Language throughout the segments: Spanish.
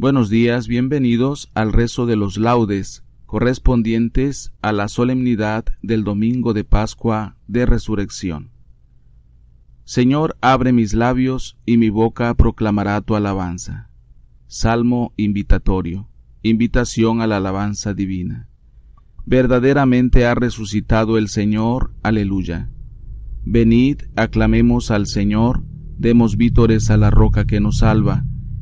Buenos días, bienvenidos al rezo de los laudes correspondientes a la solemnidad del domingo de Pascua de Resurrección. Señor, abre mis labios y mi boca proclamará tu alabanza. Salmo invitatorio, invitación a la alabanza divina. Verdaderamente ha resucitado el Señor, aleluya. Venid, aclamemos al Señor, demos vítores a la roca que nos salva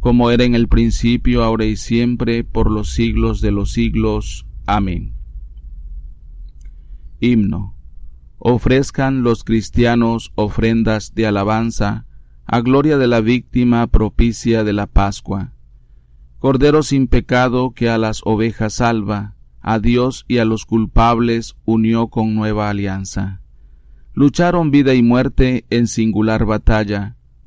como era en el principio, ahora y siempre, por los siglos de los siglos. Amén. Himno. Ofrezcan los cristianos ofrendas de alabanza a gloria de la víctima propicia de la Pascua. Cordero sin pecado que a las ovejas salva, a Dios y a los culpables unió con nueva alianza. Lucharon vida y muerte en singular batalla,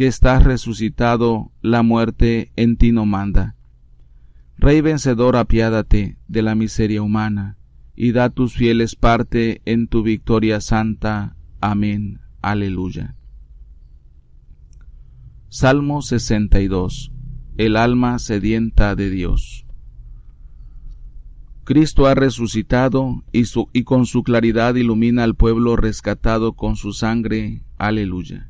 que estás resucitado, la muerte en ti no manda. Rey vencedor, apiádate de la miseria humana, y da tus fieles parte en tu victoria santa. Amén. Aleluya. Salmo 62. El alma sedienta de Dios. Cristo ha resucitado y, y con su claridad ilumina al pueblo rescatado con su sangre. Aleluya.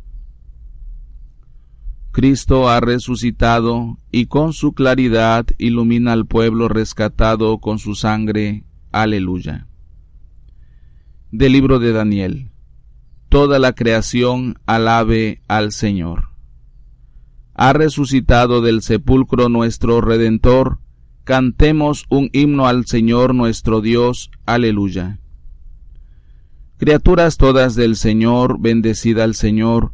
Cristo ha resucitado y con su claridad ilumina al pueblo rescatado con su sangre. Aleluya. Del libro de Daniel. Toda la creación alabe al Señor. Ha resucitado del sepulcro nuestro Redentor. Cantemos un himno al Señor nuestro Dios. Aleluya. Criaturas todas del Señor, bendecida al Señor,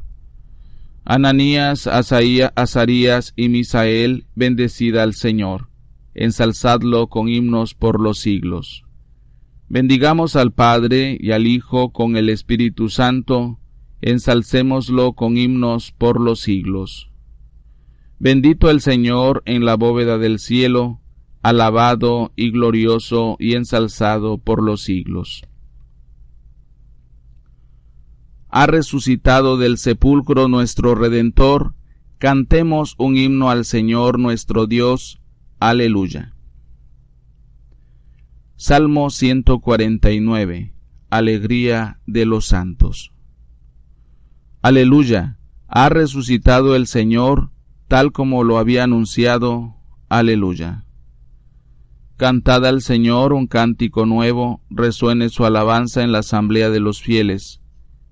Ananías, Azarías y Misael, bendecid al Señor. Ensalzadlo con himnos por los siglos. Bendigamos al Padre y al Hijo con el Espíritu Santo, ensalcémoslo con himnos por los siglos. Bendito el Señor en la bóveda del cielo, alabado y glorioso y ensalzado por los siglos. Ha resucitado del sepulcro nuestro Redentor, cantemos un himno al Señor nuestro Dios. Aleluya. Salmo 149. Alegría de los santos. Aleluya. Ha resucitado el Señor tal como lo había anunciado. Aleluya. Cantad al Señor un cántico nuevo, resuene su alabanza en la asamblea de los fieles.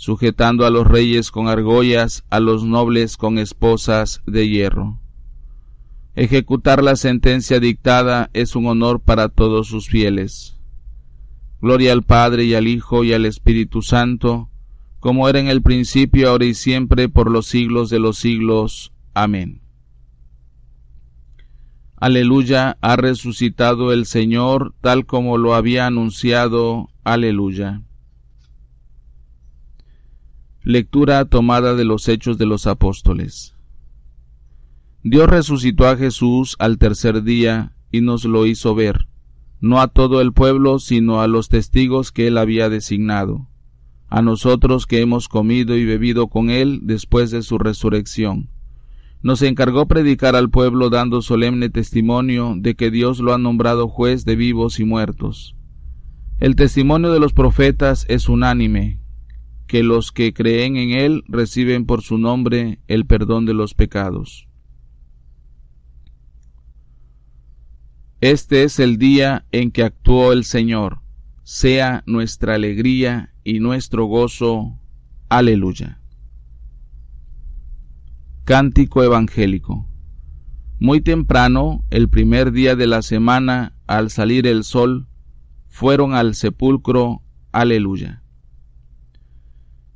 sujetando a los reyes con argollas, a los nobles con esposas de hierro. Ejecutar la sentencia dictada es un honor para todos sus fieles. Gloria al Padre y al Hijo y al Espíritu Santo, como era en el principio, ahora y siempre, por los siglos de los siglos. Amén. Aleluya, ha resucitado el Señor tal como lo había anunciado. Aleluya. Lectura tomada de los Hechos de los Apóstoles. Dios resucitó a Jesús al tercer día y nos lo hizo ver, no a todo el pueblo, sino a los testigos que él había designado, a nosotros que hemos comido y bebido con él después de su resurrección. Nos encargó predicar al pueblo dando solemne testimonio de que Dios lo ha nombrado juez de vivos y muertos. El testimonio de los profetas es unánime, que los que creen en él reciben por su nombre el perdón de los pecados. Este es el día en que actuó el Señor. Sea nuestra alegría y nuestro gozo. Aleluya. Cántico Evangélico. Muy temprano, el primer día de la semana, al salir el sol, fueron al sepulcro. Aleluya.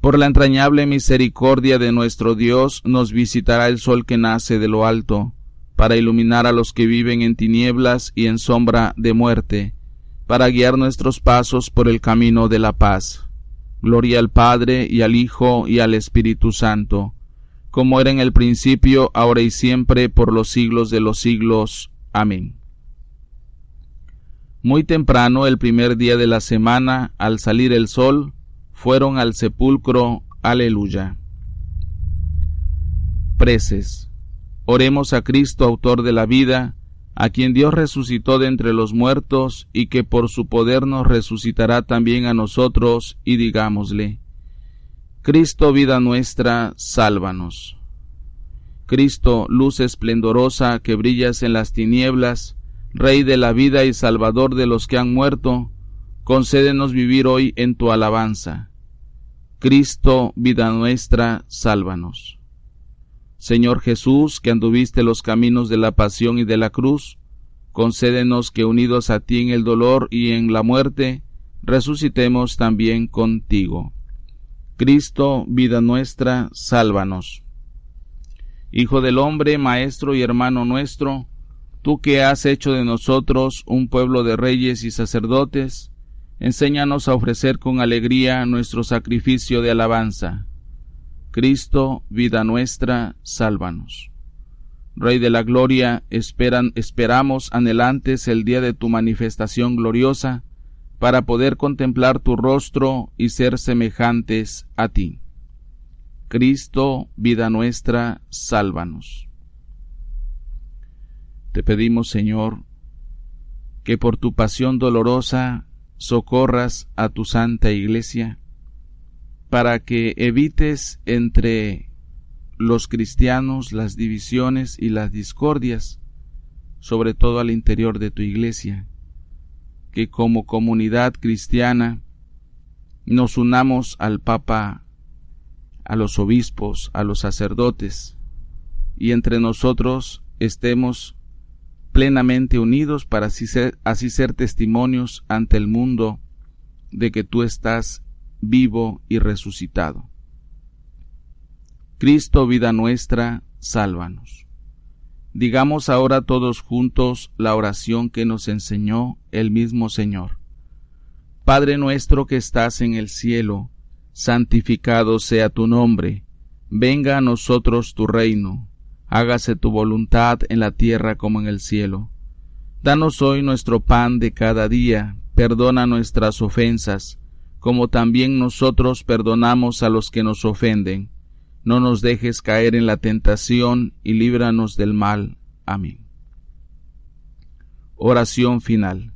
Por la entrañable misericordia de nuestro Dios nos visitará el sol que nace de lo alto, para iluminar a los que viven en tinieblas y en sombra de muerte, para guiar nuestros pasos por el camino de la paz. Gloria al Padre y al Hijo y al Espíritu Santo, como era en el principio, ahora y siempre, por los siglos de los siglos. Amén. Muy temprano, el primer día de la semana, al salir el sol, fueron al sepulcro. Aleluya. Preces. Oremos a Cristo, autor de la vida, a quien Dios resucitó de entre los muertos y que por su poder nos resucitará también a nosotros, y digámosle, Cristo, vida nuestra, sálvanos. Cristo, luz esplendorosa que brillas en las tinieblas, Rey de la vida y Salvador de los que han muerto, concédenos vivir hoy en tu alabanza. Cristo, vida nuestra, sálvanos. Señor Jesús, que anduviste los caminos de la pasión y de la cruz, concédenos que unidos a ti en el dolor y en la muerte, resucitemos también contigo. Cristo, vida nuestra, sálvanos. Hijo del hombre, Maestro y hermano nuestro, tú que has hecho de nosotros un pueblo de reyes y sacerdotes, enséñanos a ofrecer con alegría nuestro sacrificio de alabanza Cristo, vida nuestra, sálvanos. Rey de la gloria, esperamos anhelantes el día de tu manifestación gloriosa, para poder contemplar tu rostro y ser semejantes a ti. Cristo, vida nuestra, sálvanos. Te pedimos, Señor, que por tu pasión dolorosa socorras a tu santa iglesia, para que evites entre los cristianos las divisiones y las discordias, sobre todo al interior de tu iglesia, que como comunidad cristiana nos unamos al Papa, a los obispos, a los sacerdotes, y entre nosotros estemos plenamente unidos para así ser, testimonios ante el mundo de que tú estás vivo y resucitado. Cristo, vida nuestra, sálvanos. Digamos ahora todos juntos la oración que nos enseñó el mismo Señor. Padre nuestro que estás en el cielo, santificado sea tu nombre, venga a nosotros tu reino, hágase tu voluntad en la tierra como en el cielo. Danos hoy nuestro pan de cada día, perdona nuestras ofensas, como también nosotros perdonamos a los que nos ofenden. No nos dejes caer en la tentación y líbranos del mal. Amén. Oración final.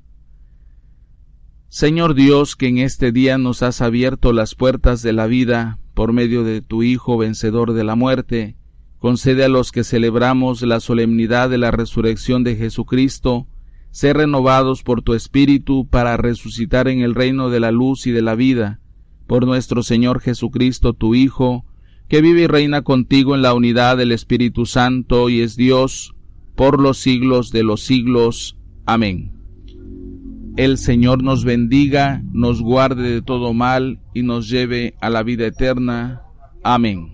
Señor Dios, que en este día nos has abierto las puertas de la vida por medio de tu Hijo vencedor de la muerte, concede a los que celebramos la solemnidad de la resurrección de Jesucristo, ser renovados por tu Espíritu para resucitar en el reino de la luz y de la vida, por nuestro Señor Jesucristo, tu Hijo, que vive y reina contigo en la unidad del Espíritu Santo y es Dios por los siglos de los siglos. Amén. El Señor nos bendiga, nos guarde de todo mal y nos lleve a la vida eterna. Amén.